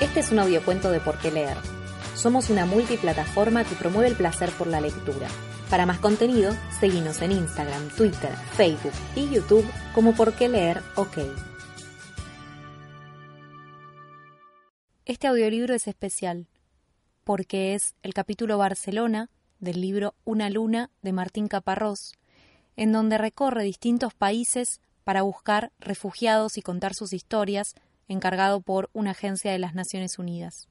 Este es un audiocuento de Por qué leer. Somos una multiplataforma que promueve el placer por la lectura. Para más contenido, seguimos en Instagram, Twitter, Facebook y YouTube como Por qué leer OK. Este audiolibro es especial porque es el capítulo Barcelona del libro Una luna de Martín Caparrós, en donde recorre distintos países para buscar refugiados y contar sus historias, encargado por una agencia de las Naciones Unidas.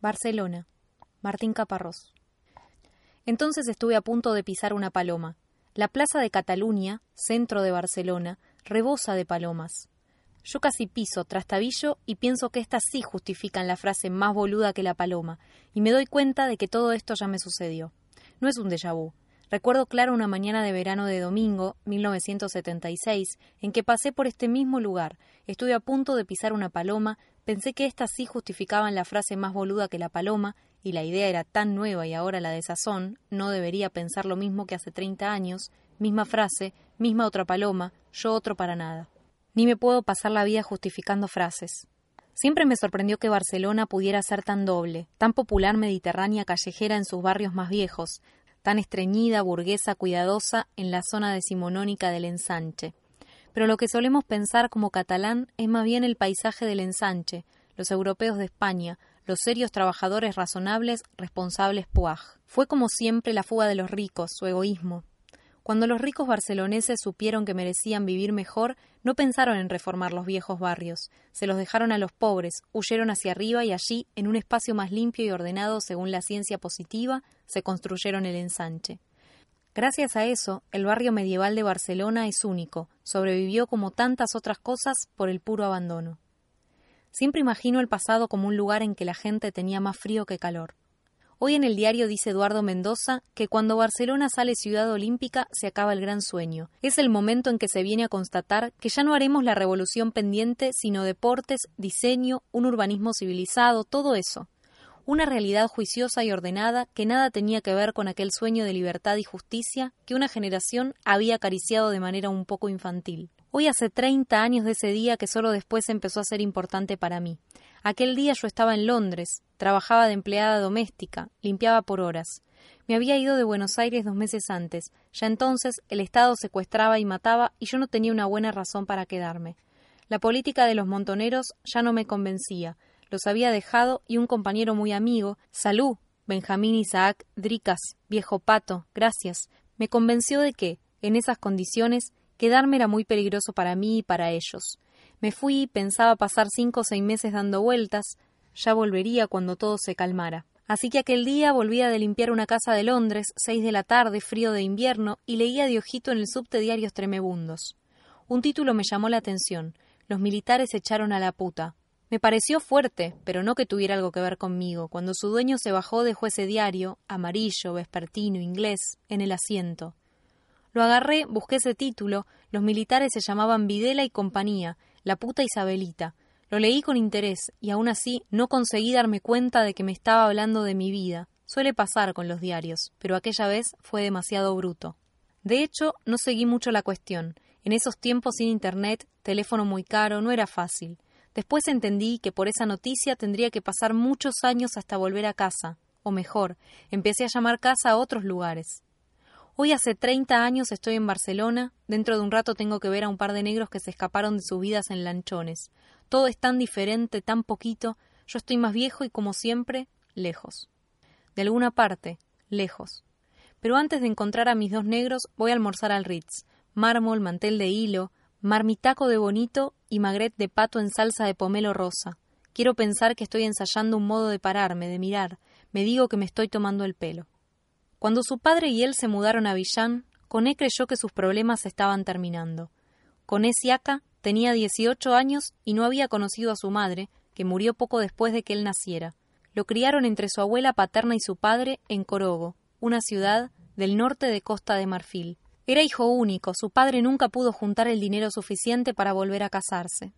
Barcelona. Martín Caparrós. Entonces estuve a punto de pisar una paloma. La plaza de Cataluña, centro de Barcelona, rebosa de palomas. Yo casi piso trastabillo y pienso que estas sí justifican la frase más boluda que la paloma, y me doy cuenta de que todo esto ya me sucedió. No es un déjà vu, Recuerdo claro una mañana de verano de domingo, 1976, en que pasé por este mismo lugar. Estuve a punto de pisar una paloma, pensé que éstas sí justificaban la frase más boluda que la paloma, y la idea era tan nueva y ahora la de sazón, no debería pensar lo mismo que hace 30 años, misma frase, misma otra paloma, yo otro para nada. Ni me puedo pasar la vida justificando frases. Siempre me sorprendió que Barcelona pudiera ser tan doble, tan popular mediterránea callejera en sus barrios más viejos, tan estreñida, burguesa, cuidadosa en la zona decimonónica del ensanche. Pero lo que solemos pensar como catalán es más bien el paisaje del ensanche, los europeos de España, los serios trabajadores razonables, responsables puaj. Fue como siempre la fuga de los ricos, su egoísmo, cuando los ricos barceloneses supieron que merecían vivir mejor, no pensaron en reformar los viejos barrios, se los dejaron a los pobres, huyeron hacia arriba y allí, en un espacio más limpio y ordenado según la ciencia positiva, se construyeron el ensanche. Gracias a eso, el barrio medieval de Barcelona es único, sobrevivió como tantas otras cosas por el puro abandono. Siempre imagino el pasado como un lugar en que la gente tenía más frío que calor. Hoy en el diario dice Eduardo Mendoza que cuando Barcelona sale ciudad olímpica se acaba el gran sueño. Es el momento en que se viene a constatar que ya no haremos la revolución pendiente, sino deportes, diseño, un urbanismo civilizado, todo eso. Una realidad juiciosa y ordenada que nada tenía que ver con aquel sueño de libertad y justicia que una generación había acariciado de manera un poco infantil. Hoy hace 30 años de ese día que solo después empezó a ser importante para mí. Aquel día yo estaba en Londres, trabajaba de empleada doméstica, limpiaba por horas. Me había ido de Buenos Aires dos meses antes. Ya entonces el Estado secuestraba y mataba y yo no tenía una buena razón para quedarme. La política de los montoneros ya no me convencía. Los había dejado y un compañero muy amigo, Salud, Benjamín Isaac Dricas, viejo pato, gracias, me convenció de que, en esas condiciones, Quedarme era muy peligroso para mí y para ellos. Me fui, pensaba pasar cinco o seis meses dando vueltas, ya volvería cuando todo se calmara. Así que aquel día volvía de limpiar una casa de Londres, seis de la tarde, frío de invierno, y leía de ojito en el subte diarios tremebundos. Un título me llamó la atención. Los militares echaron a la puta. Me pareció fuerte, pero no que tuviera algo que ver conmigo. Cuando su dueño se bajó dejó ese diario, amarillo, vespertino, inglés, en el asiento. Lo agarré, busqué ese título, los militares se llamaban Videla y compañía, la puta Isabelita. Lo leí con interés, y aún así no conseguí darme cuenta de que me estaba hablando de mi vida. Suele pasar con los diarios, pero aquella vez fue demasiado bruto. De hecho, no seguí mucho la cuestión. En esos tiempos sin internet, teléfono muy caro, no era fácil. Después entendí que por esa noticia tendría que pasar muchos años hasta volver a casa. O mejor, empecé a llamar casa a otros lugares. Hoy hace 30 años estoy en Barcelona, dentro de un rato tengo que ver a un par de negros que se escaparon de sus vidas en lanchones. Todo es tan diferente, tan poquito, yo estoy más viejo y como siempre, lejos. De alguna parte, lejos. Pero antes de encontrar a mis dos negros, voy a almorzar al Ritz. Mármol, mantel de hilo, marmitaco de bonito y magret de pato en salsa de pomelo rosa. Quiero pensar que estoy ensayando un modo de pararme, de mirar. Me digo que me estoy tomando el pelo. Cuando su padre y él se mudaron a Villán, Coné creyó que sus problemas estaban terminando. Coné Siaca tenía 18 años y no había conocido a su madre, que murió poco después de que él naciera. Lo criaron entre su abuela paterna y su padre en Corogo, una ciudad del norte de Costa de Marfil. Era hijo único, su padre nunca pudo juntar el dinero suficiente para volver a casarse.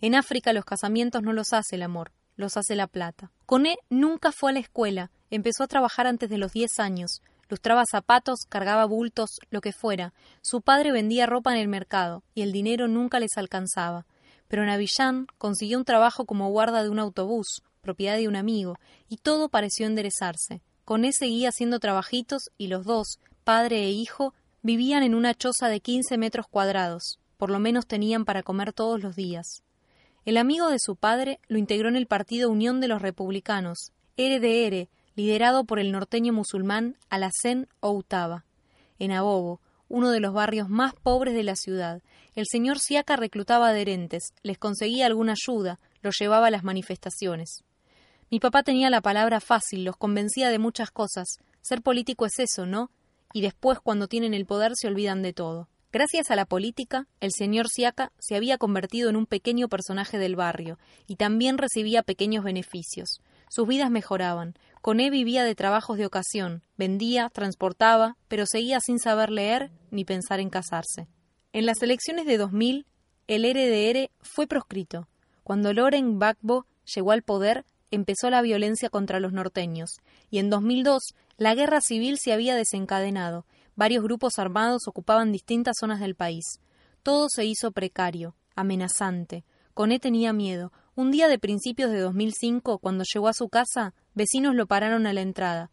En África los casamientos no los hace el amor, los hace la plata. Coné nunca fue a la escuela Empezó a trabajar antes de los diez años. Lustraba zapatos, cargaba bultos, lo que fuera. Su padre vendía ropa en el mercado, y el dinero nunca les alcanzaba. pero en Avillán consiguió un trabajo como guarda de un autobús, propiedad de un amigo, y todo pareció enderezarse. Con ese seguía haciendo trabajitos y los dos, padre e hijo, vivían en una choza de quince metros cuadrados, por lo menos tenían para comer todos los días. El amigo de su padre lo integró en el partido Unión de los Republicanos, RDR, liderado por el norteño musulmán Alacén Outaba. En Abobo, uno de los barrios más pobres de la ciudad, el señor Siaca reclutaba adherentes, les conseguía alguna ayuda, los llevaba a las manifestaciones. Mi papá tenía la palabra fácil, los convencía de muchas cosas. Ser político es eso, ¿no? Y después, cuando tienen el poder, se olvidan de todo. Gracias a la política, el señor Siaca se había convertido en un pequeño personaje del barrio y también recibía pequeños beneficios. Sus vidas mejoraban. Coné vivía de trabajos de ocasión, vendía, transportaba, pero seguía sin saber leer ni pensar en casarse. En las elecciones de 2000, el RDR fue proscrito. Cuando Loren Gbagbo llegó al poder, empezó la violencia contra los norteños, y en 2002 la guerra civil se había desencadenado. Varios grupos armados ocupaban distintas zonas del país. Todo se hizo precario, amenazante. Coné tenía miedo. Un día de principios de 2005, cuando llegó a su casa, vecinos lo pararon a la entrada.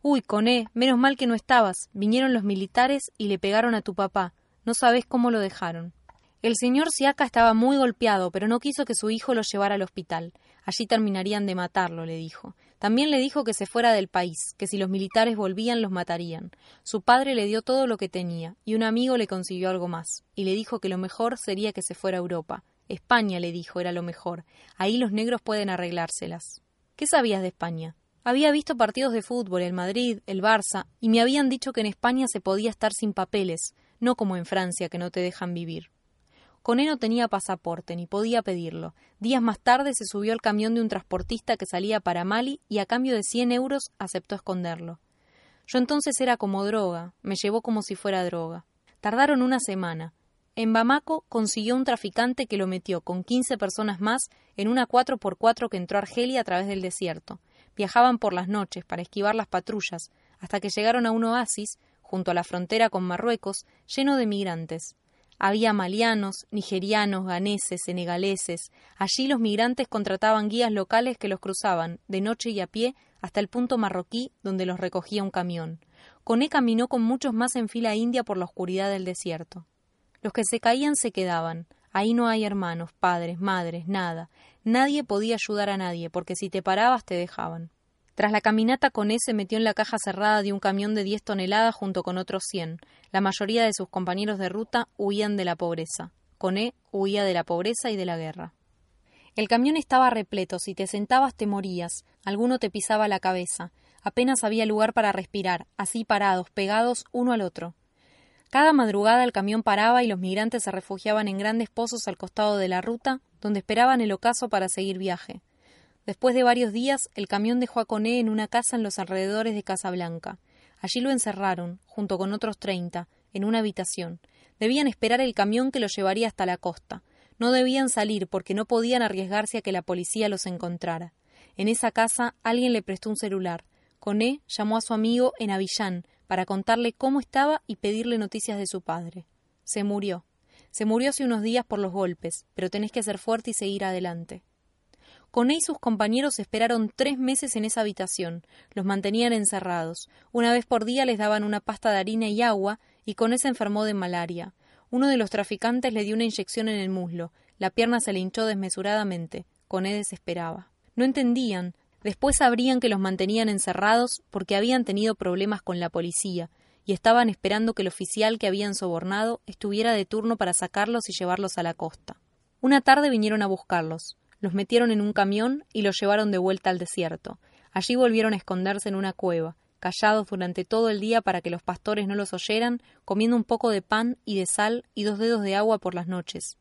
Uy, Coné, menos mal que no estabas. Vinieron los militares y le pegaron a tu papá. No sabes cómo lo dejaron. El señor Siaka estaba muy golpeado, pero no quiso que su hijo lo llevara al hospital. Allí terminarían de matarlo, le dijo. También le dijo que se fuera del país, que si los militares volvían los matarían. Su padre le dio todo lo que tenía, y un amigo le consiguió algo más, y le dijo que lo mejor sería que se fuera a Europa. España, le dijo, era lo mejor. Ahí los negros pueden arreglárselas. ¿Qué sabías de España? Había visto partidos de fútbol, el Madrid, el Barça, y me habían dicho que en España se podía estar sin papeles, no como en Francia que no te dejan vivir. Coné no tenía pasaporte, ni podía pedirlo. Días más tarde se subió al camión de un transportista que salía para Mali y a cambio de cien euros aceptó esconderlo. Yo entonces era como droga, me llevó como si fuera droga. Tardaron una semana. En Bamako consiguió un traficante que lo metió con quince personas más en una 4x4 que entró a Argelia a través del desierto. Viajaban por las noches para esquivar las patrullas, hasta que llegaron a un oasis junto a la frontera con Marruecos, lleno de migrantes. Había malianos, nigerianos, ganeses, senegaleses. Allí los migrantes contrataban guías locales que los cruzaban, de noche y a pie, hasta el punto marroquí donde los recogía un camión. Coné caminó con muchos más en fila india por la oscuridad del desierto. Los que se caían se quedaban. Ahí no hay hermanos, padres, madres, nada. Nadie podía ayudar a nadie, porque si te parabas te dejaban. Tras la caminata, Coné se metió en la caja cerrada de un camión de 10 toneladas junto con otros 100. La mayoría de sus compañeros de ruta huían de la pobreza. Coné huía de la pobreza y de la guerra. El camión estaba repleto, si te sentabas te morías, alguno te pisaba la cabeza, apenas había lugar para respirar, así parados, pegados uno al otro. Cada madrugada el camión paraba y los migrantes se refugiaban en grandes pozos al costado de la ruta, donde esperaban el ocaso para seguir viaje. Después de varios días, el camión dejó a Coné en una casa en los alrededores de Casablanca. Allí lo encerraron, junto con otros treinta, en una habitación. Debían esperar el camión que los llevaría hasta la costa. No debían salir porque no podían arriesgarse a que la policía los encontrara. En esa casa alguien le prestó un celular. Coné llamó a su amigo en Avillán para contarle cómo estaba y pedirle noticias de su padre. Se murió. Se murió hace unos días por los golpes, pero tenés que ser fuerte y seguir adelante. Coné y sus compañeros esperaron tres meses en esa habitación. Los mantenían encerrados. Una vez por día les daban una pasta de harina y agua, y Coné se enfermó de malaria. Uno de los traficantes le dio una inyección en el muslo. La pierna se le hinchó desmesuradamente. Coné desesperaba. No entendían. Después sabrían que los mantenían encerrados porque habían tenido problemas con la policía y estaban esperando que el oficial que habían sobornado estuviera de turno para sacarlos y llevarlos a la costa. Una tarde vinieron a buscarlos. Los metieron en un camión y los llevaron de vuelta al desierto. Allí volvieron a esconderse en una cueva, callados durante todo el día para que los pastores no los oyeran, comiendo un poco de pan y de sal y dos dedos de agua por las noches,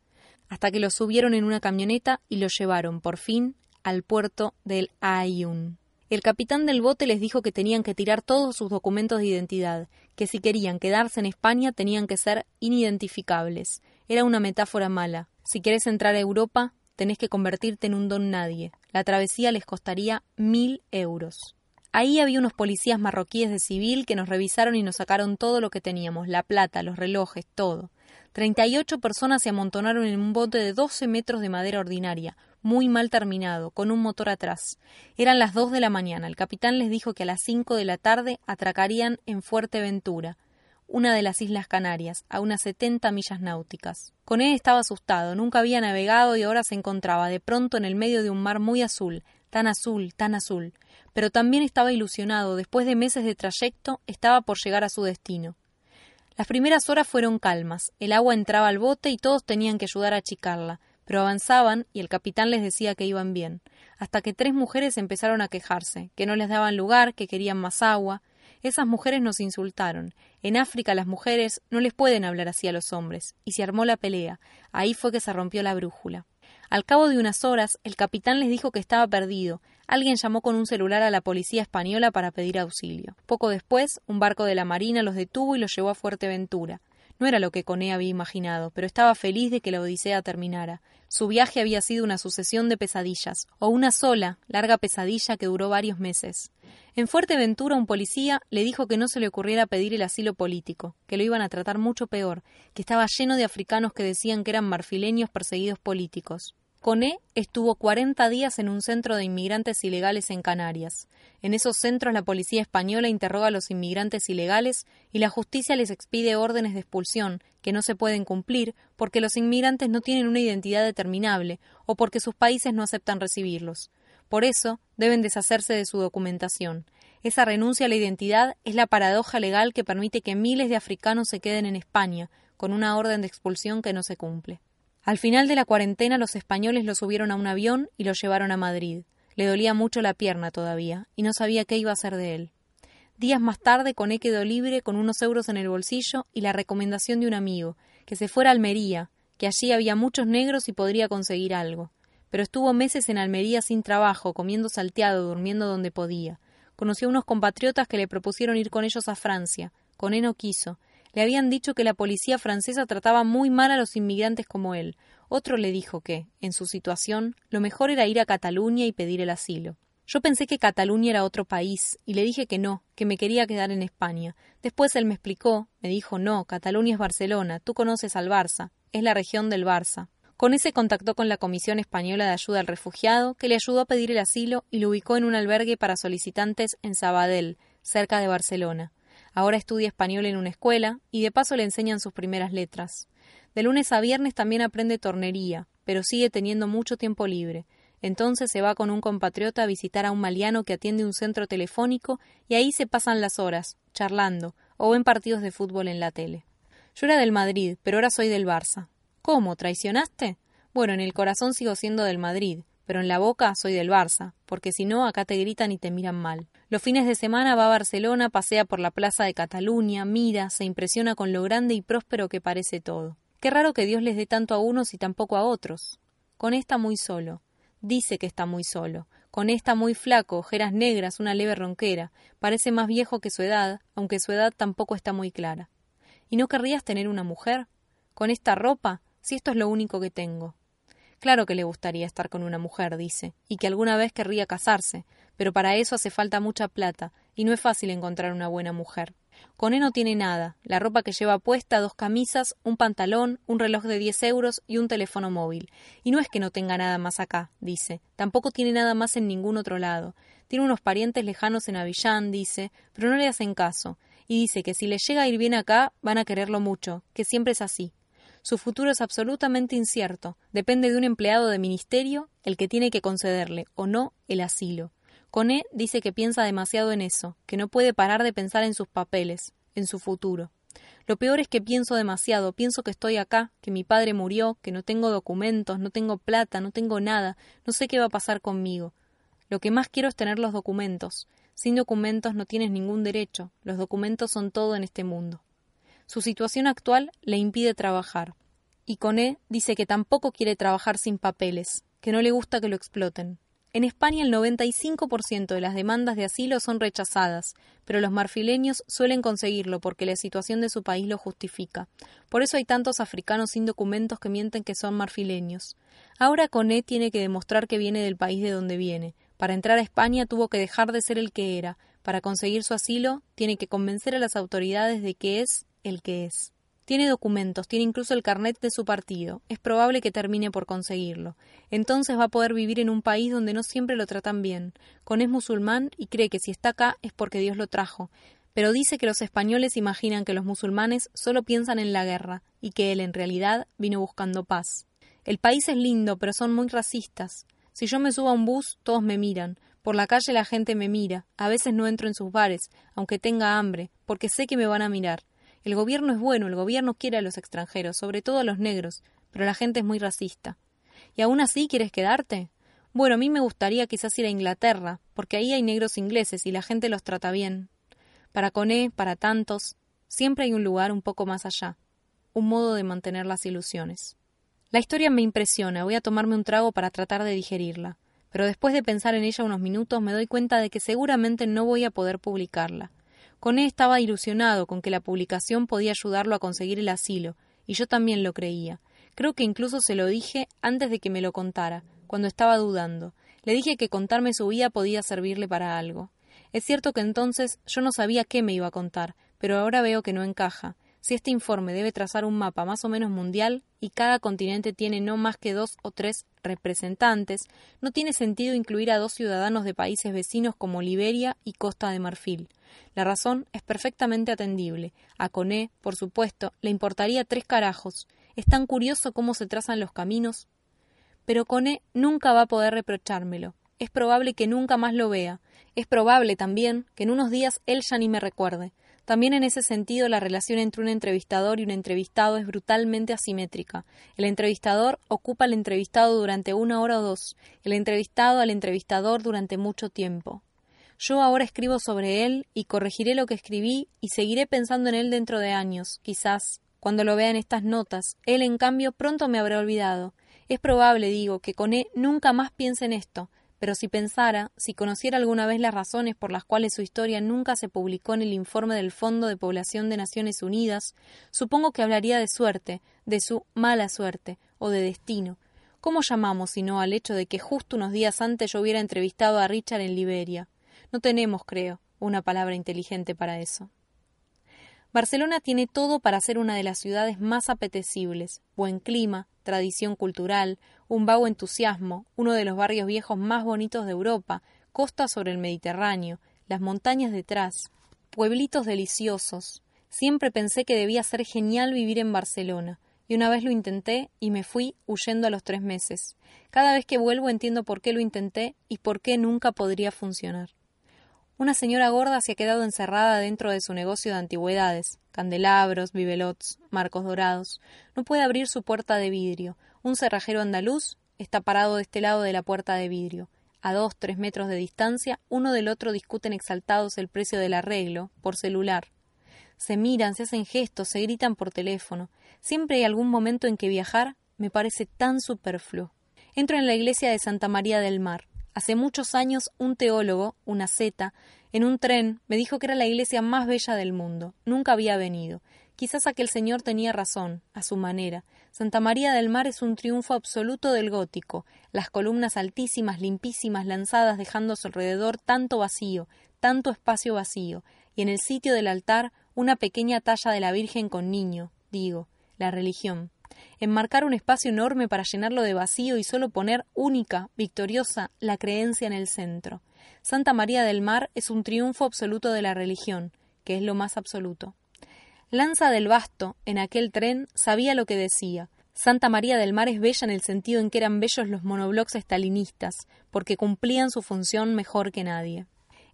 hasta que los subieron en una camioneta y los llevaron, por fin, al puerto del Ayun. El capitán del bote les dijo que tenían que tirar todos sus documentos de identidad, que si querían quedarse en España tenían que ser inidentificables. Era una metáfora mala. Si quieres entrar a Europa, tenés que convertirte en un don nadie. La travesía les costaría mil euros. Ahí había unos policías marroquíes de civil que nos revisaron y nos sacaron todo lo que teníamos, la plata, los relojes, todo. Treinta y ocho personas se amontonaron en un bote de doce metros de madera ordinaria, muy mal terminado, con un motor atrás. Eran las dos de la mañana. El capitán les dijo que a las cinco de la tarde atracarían en Fuerteventura, una de las Islas Canarias, a unas setenta millas náuticas. Coné estaba asustado, nunca había navegado y ahora se encontraba de pronto en el medio de un mar muy azul, tan azul, tan azul. Pero también estaba ilusionado, después de meses de trayecto, estaba por llegar a su destino. Las primeras horas fueron calmas, el agua entraba al bote y todos tenían que ayudar a achicarla, pero avanzaban y el capitán les decía que iban bien, hasta que tres mujeres empezaron a quejarse, que no les daban lugar, que querían más agua, esas mujeres nos insultaron. En África las mujeres no les pueden hablar así a los hombres, y se armó la pelea. Ahí fue que se rompió la brújula. Al cabo de unas horas, el capitán les dijo que estaba perdido. Alguien llamó con un celular a la policía española para pedir auxilio. Poco después, un barco de la Marina los detuvo y los llevó a Fuerteventura. No era lo que Coné había imaginado, pero estaba feliz de que la Odisea terminara. Su viaje había sido una sucesión de pesadillas, o una sola, larga pesadilla que duró varios meses. En Fuerteventura un policía le dijo que no se le ocurriera pedir el asilo político, que lo iban a tratar mucho peor, que estaba lleno de africanos que decían que eran marfileños perseguidos políticos. Coné estuvo 40 días en un centro de inmigrantes ilegales en Canarias. En esos centros la policía española interroga a los inmigrantes ilegales y la justicia les expide órdenes de expulsión que no se pueden cumplir porque los inmigrantes no tienen una identidad determinable o porque sus países no aceptan recibirlos. Por eso deben deshacerse de su documentación. Esa renuncia a la identidad es la paradoja legal que permite que miles de africanos se queden en España con una orden de expulsión que no se cumple. Al final de la cuarentena los españoles lo subieron a un avión y lo llevaron a Madrid. Le dolía mucho la pierna todavía, y no sabía qué iba a hacer de él. Días más tarde Coné quedó libre con unos euros en el bolsillo y la recomendación de un amigo, que se fuera a Almería, que allí había muchos negros y podría conseguir algo. Pero estuvo meses en Almería sin trabajo, comiendo salteado, durmiendo donde podía. Conoció a unos compatriotas que le propusieron ir con ellos a Francia. Coné no quiso, le habían dicho que la policía francesa trataba muy mal a los inmigrantes como él. Otro le dijo que, en su situación, lo mejor era ir a Cataluña y pedir el asilo. Yo pensé que Cataluña era otro país, y le dije que no, que me quería quedar en España. Después él me explicó, me dijo no, Cataluña es Barcelona, tú conoces al Barça, es la región del Barça. Con ese contactó con la Comisión Española de Ayuda al Refugiado, que le ayudó a pedir el asilo y lo ubicó en un albergue para solicitantes en Sabadell, cerca de Barcelona. Ahora estudia español en una escuela y de paso le enseñan sus primeras letras. De lunes a viernes también aprende tornería, pero sigue teniendo mucho tiempo libre. Entonces se va con un compatriota a visitar a un maliano que atiende un centro telefónico y ahí se pasan las horas, charlando, o ven partidos de fútbol en la tele. Yo era del Madrid, pero ahora soy del Barça. ¿Cómo? ¿Traicionaste? Bueno, en el corazón sigo siendo del Madrid, pero en la boca soy del Barça, porque si no acá te gritan y te miran mal. Los fines de semana va a Barcelona, pasea por la plaza de Cataluña, mira, se impresiona con lo grande y próspero que parece todo. Qué raro que Dios les dé tanto a unos y tampoco a otros. Con esta muy solo. Dice que está muy solo. Con esta muy flaco, ojeras negras, una leve ronquera. Parece más viejo que su edad, aunque su edad tampoco está muy clara. ¿Y no querrías tener una mujer? ¿Con esta ropa? Si esto es lo único que tengo. Claro que le gustaría estar con una mujer, dice, y que alguna vez querría casarse, pero para eso hace falta mucha plata, y no es fácil encontrar una buena mujer. Con él no tiene nada, la ropa que lleva puesta, dos camisas, un pantalón, un reloj de diez euros y un teléfono móvil. Y no es que no tenga nada más acá, dice, tampoco tiene nada más en ningún otro lado. Tiene unos parientes lejanos en Avillán, dice, pero no le hacen caso, y dice que si le llega a ir bien acá, van a quererlo mucho, que siempre es así. Su futuro es absolutamente incierto. Depende de un empleado de ministerio el que tiene que concederle o no el asilo. Coné dice que piensa demasiado en eso, que no puede parar de pensar en sus papeles, en su futuro. Lo peor es que pienso demasiado, pienso que estoy acá, que mi padre murió, que no tengo documentos, no tengo plata, no tengo nada, no sé qué va a pasar conmigo. Lo que más quiero es tener los documentos. Sin documentos no tienes ningún derecho, los documentos son todo en este mundo. Su situación actual le impide trabajar. Y Coné dice que tampoco quiere trabajar sin papeles, que no le gusta que lo exploten. En España el 95% de las demandas de asilo son rechazadas, pero los marfileños suelen conseguirlo porque la situación de su país lo justifica. Por eso hay tantos africanos sin documentos que mienten que son marfileños. Ahora Coné tiene que demostrar que viene del país de donde viene. Para entrar a España tuvo que dejar de ser el que era. Para conseguir su asilo tiene que convencer a las autoridades de que es el que es. Tiene documentos, tiene incluso el carnet de su partido. Es probable que termine por conseguirlo. Entonces va a poder vivir en un país donde no siempre lo tratan bien. Con es musulmán y cree que si está acá es porque Dios lo trajo. Pero dice que los españoles imaginan que los musulmanes solo piensan en la guerra y que él en realidad vino buscando paz. El país es lindo, pero son muy racistas. Si yo me subo a un bus, todos me miran. Por la calle la gente me mira. A veces no entro en sus bares, aunque tenga hambre, porque sé que me van a mirar. El gobierno es bueno, el gobierno quiere a los extranjeros, sobre todo a los negros, pero la gente es muy racista. ¿Y aún así quieres quedarte? Bueno, a mí me gustaría quizás ir a Inglaterra, porque ahí hay negros ingleses y la gente los trata bien. Para Coné, para tantos, siempre hay un lugar un poco más allá, un modo de mantener las ilusiones. La historia me impresiona, voy a tomarme un trago para tratar de digerirla pero después de pensar en ella unos minutos me doy cuenta de que seguramente no voy a poder publicarla. Coné estaba ilusionado con que la publicación podía ayudarlo a conseguir el asilo, y yo también lo creía. Creo que incluso se lo dije antes de que me lo contara, cuando estaba dudando. Le dije que contarme su vida podía servirle para algo. Es cierto que entonces yo no sabía qué me iba a contar, pero ahora veo que no encaja. Si este informe debe trazar un mapa más o menos mundial y cada continente tiene no más que dos o tres representantes, no tiene sentido incluir a dos ciudadanos de países vecinos como Liberia y Costa de Marfil. La razón es perfectamente atendible. A Coné, por supuesto, le importaría tres carajos. Es tan curioso cómo se trazan los caminos. Pero Coné nunca va a poder reprochármelo. Es probable que nunca más lo vea. Es probable también que en unos días él ya ni me recuerde. También en ese sentido la relación entre un entrevistador y un entrevistado es brutalmente asimétrica. El entrevistador ocupa al entrevistado durante una hora o dos, el entrevistado al entrevistador durante mucho tiempo. Yo ahora escribo sobre él y corregiré lo que escribí y seguiré pensando en él dentro de años, quizás. Cuando lo vea en estas notas, él en cambio pronto me habrá olvidado. Es probable, digo, que con él nunca más piense en esto, pero si pensara, si conociera alguna vez las razones por las cuales su historia nunca se publicó en el informe del Fondo de Población de Naciones Unidas, supongo que hablaría de suerte, de su mala suerte, o de destino. ¿Cómo llamamos sino al hecho de que justo unos días antes yo hubiera entrevistado a Richard en Liberia? No tenemos, creo, una palabra inteligente para eso. Barcelona tiene todo para ser una de las ciudades más apetecibles, buen clima, tradición cultural, un vago entusiasmo, uno de los barrios viejos más bonitos de Europa, costa sobre el Mediterráneo, las montañas detrás, pueblitos deliciosos. Siempre pensé que debía ser genial vivir en Barcelona, y una vez lo intenté y me fui huyendo a los tres meses. Cada vez que vuelvo entiendo por qué lo intenté y por qué nunca podría funcionar. Una señora gorda se ha quedado encerrada dentro de su negocio de antigüedades, candelabros, bibelots, marcos dorados. No puede abrir su puerta de vidrio. Un cerrajero andaluz está parado de este lado de la puerta de vidrio. A dos, tres metros de distancia, uno del otro discuten exaltados el precio del arreglo, por celular. Se miran, se hacen gestos, se gritan por teléfono. Siempre hay algún momento en que viajar me parece tan superfluo. Entro en la iglesia de Santa María del Mar. Hace muchos años un teólogo, una zeta, en un tren me dijo que era la iglesia más bella del mundo. Nunca había venido. Quizás aquel señor tenía razón, a su manera. Santa María del Mar es un triunfo absoluto del gótico, las columnas altísimas, limpísimas, lanzadas dejando a su alrededor tanto vacío, tanto espacio vacío, y en el sitio del altar una pequeña talla de la Virgen con niño, digo, la religión enmarcar un espacio enorme para llenarlo de vacío y solo poner única, victoriosa, la creencia en el centro. Santa María del Mar es un triunfo absoluto de la religión, que es lo más absoluto. Lanza del Basto, en aquel tren, sabía lo que decía. Santa María del Mar es bella en el sentido en que eran bellos los monoblocks estalinistas, porque cumplían su función mejor que nadie.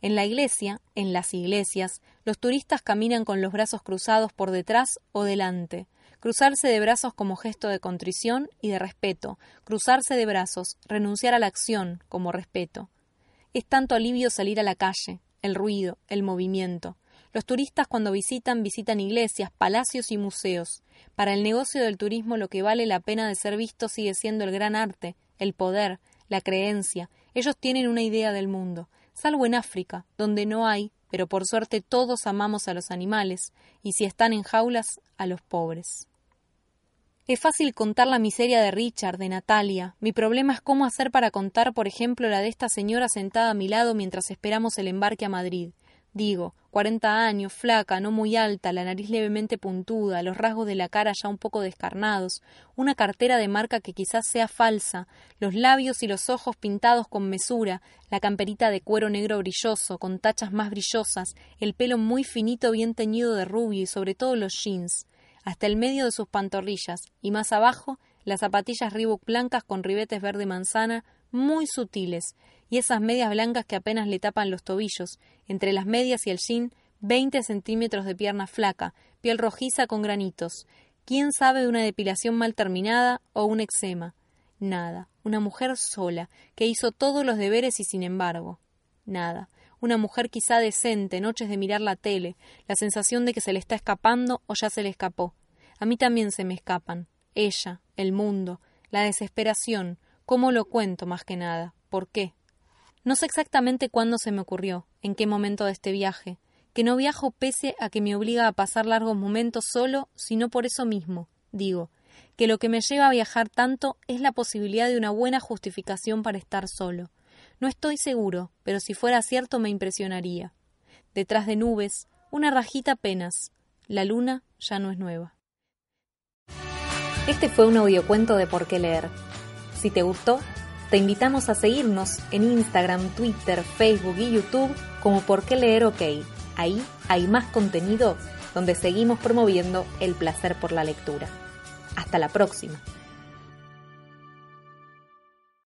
En la iglesia, en las iglesias, los turistas caminan con los brazos cruzados por detrás o delante, cruzarse de brazos como gesto de contrición y de respeto, cruzarse de brazos, renunciar a la acción como respeto. Es tanto alivio salir a la calle, el ruido, el movimiento. Los turistas cuando visitan visitan iglesias, palacios y museos. Para el negocio del turismo lo que vale la pena de ser visto sigue siendo el gran arte, el poder, la creencia. Ellos tienen una idea del mundo, salvo en África, donde no hay, pero por suerte todos amamos a los animales, y si están en jaulas, a los pobres. Es fácil contar la miseria de Richard, de Natalia. Mi problema es cómo hacer para contar, por ejemplo, la de esta señora sentada a mi lado mientras esperamos el embarque a Madrid. Digo, cuarenta años, flaca, no muy alta, la nariz levemente puntuda, los rasgos de la cara ya un poco descarnados, una cartera de marca que quizás sea falsa, los labios y los ojos pintados con mesura, la camperita de cuero negro brilloso, con tachas más brillosas, el pelo muy finito bien teñido de rubio y sobre todo los jeans, hasta el medio de sus pantorrillas, y más abajo las zapatillas Reebok blancas con ribetes verde manzana, muy sutiles, y esas medias blancas que apenas le tapan los tobillos, entre las medias y el jean, veinte centímetros de pierna flaca, piel rojiza con granitos. ¿Quién sabe de una depilación mal terminada o un eczema? Nada. Una mujer sola, que hizo todos los deberes y sin embargo. Nada. Una mujer quizá decente, noches de mirar la tele, la sensación de que se le está escapando o ya se le escapó. A mí también se me escapan. Ella, el mundo, la desesperación. ¿Cómo lo cuento más que nada? ¿Por qué? No sé exactamente cuándo se me ocurrió, en qué momento de este viaje, que no viajo pese a que me obliga a pasar largos momentos solo, sino por eso mismo, digo, que lo que me lleva a viajar tanto es la posibilidad de una buena justificación para estar solo. No estoy seguro, pero si fuera cierto me impresionaría. Detrás de nubes, una rajita apenas. La luna ya no es nueva. Este fue un audiocuento de por qué leer. Si te gustó, te invitamos a seguirnos en Instagram, Twitter, Facebook y YouTube como Por qué leer OK. Ahí hay más contenido donde seguimos promoviendo el placer por la lectura. Hasta la próxima.